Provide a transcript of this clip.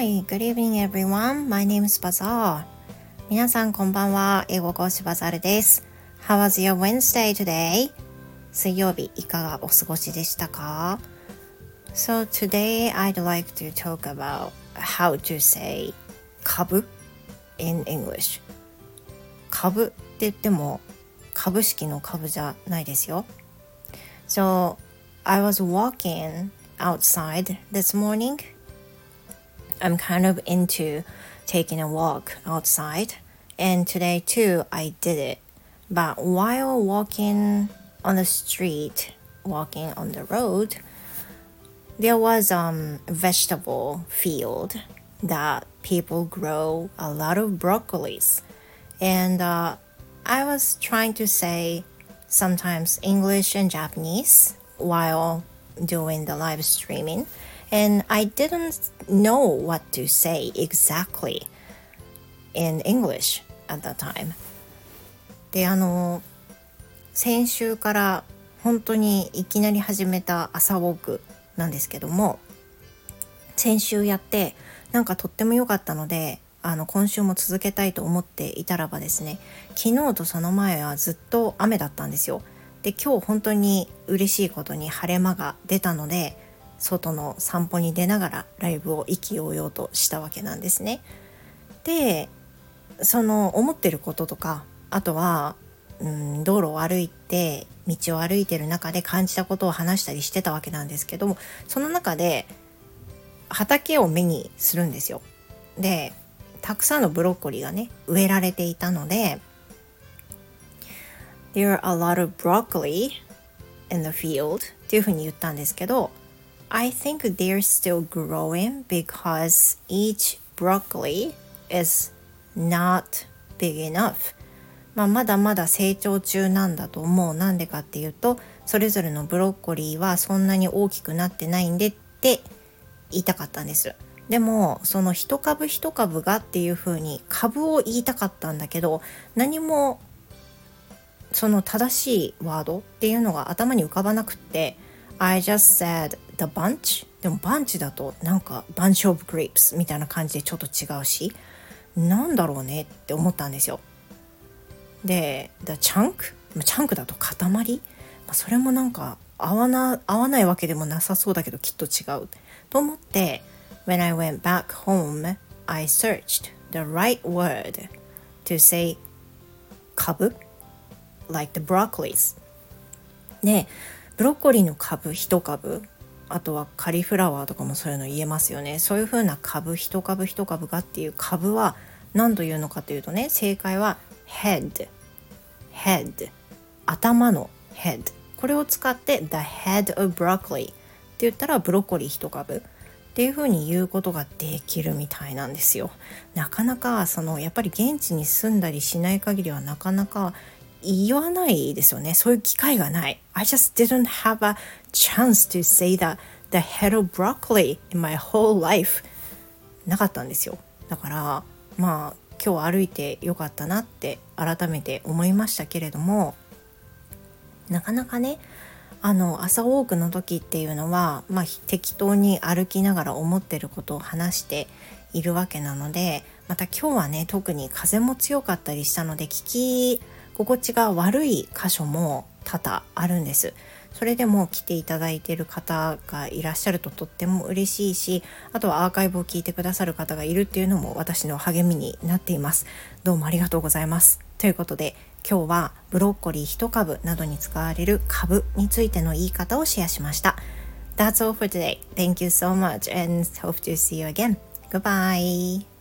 Hi, good evening everyone. My name is Bazaar. 皆さんこんばんは。英語講師バザールです。How was your Wednesday today? 水曜日いかがお過ごしでしたか So today I'd like to talk about how to say 株 in English 株って言っても株式の株じゃないですよ So I was walking outside this morning I'm kind of into taking a walk outside and today too I did it but while walking on the street walking on the road there was um, a vegetable field that people grow a lot of broccolis. And uh, I was trying to say sometimes English and Japanese while doing the live streaming. And I didn't know what to say exactly in English at that time. で、あの、先週から本当にいきなり始めた朝ウォークなんですけども先週やってなんかとっても良かったのであの今週も続けたいと思っていたらばですね昨日とその前はずっと雨だったんですよ。で今日本当に嬉しいことに晴れ間が出たので外の散歩に出ながらライブを意気揚々としたわけなんですね。でその思ってることとかあとはうん道路を歩いて道を歩いてる中で感じたことを話したりしてたわけなんですけどもその中で畑を目にするんですよ。でたくさんのブロッコリーがね植えられていたので There are a lot of broccoli in the field っていうふうに言ったんですけど I think they're still growing because each broccoli is not big enough. まあ、まだまだ成長中なんだと思う。なんでかっていうとそれぞれのブロッコリーはそんなに大きくなってないんでって言いたかったんです。でもその一株一株がっていう風に株を言いたかったんだけど何もその正しいワードっていうのが頭に浮かばなくって I just said the bunch でもバンチだとなんか bunch of grapes みたいな感じでちょっと違うしなんだろうね？って思ったんですよ。で The chunk チャンクだと塊、まあ、それもなんか合わな合わないわけでもなさそうだけどきっと違う。と思って When I went back home I searched the right word to say 株？Like the broccolis でブロッコリーの株？一株？あとはカリフラワーとかもそういうの言えますよね。そういう風な株一株一株がっていう株は何というのかというとね正解は head head 頭の head これを使って the head of broccoli って言ったらブロッコリー1株。っていう風に言うことができるみたいなんですよ。なかなかそのやっぱり現地に住んだりしない限りはなかなか言わないですよね。そういう機会がない。I just didn't have a chance to say that the head of broccoli in my whole life なかったんですよ。だからまあ今日歩いてよかったなって改めて思いましたけれどもなかなかねあの朝ウォークの時っていうのは、まあ、適当に歩きながら思ってることを話しているわけなのでまた今日はね特に風も強かったりしたので聞き心地が悪い箇所も多々あるんです。それでも来ていただいている方がいらっしゃるととっても嬉しいしあとはアーカイブを聞いてくださる方がいるっていうのも私の励みになっていますどうもありがとうございますということで今日はブロッコリー1株などに使われる株についての言い方をシェアしました That's all for today. Thank you so much and hope to see you again. Goodbye.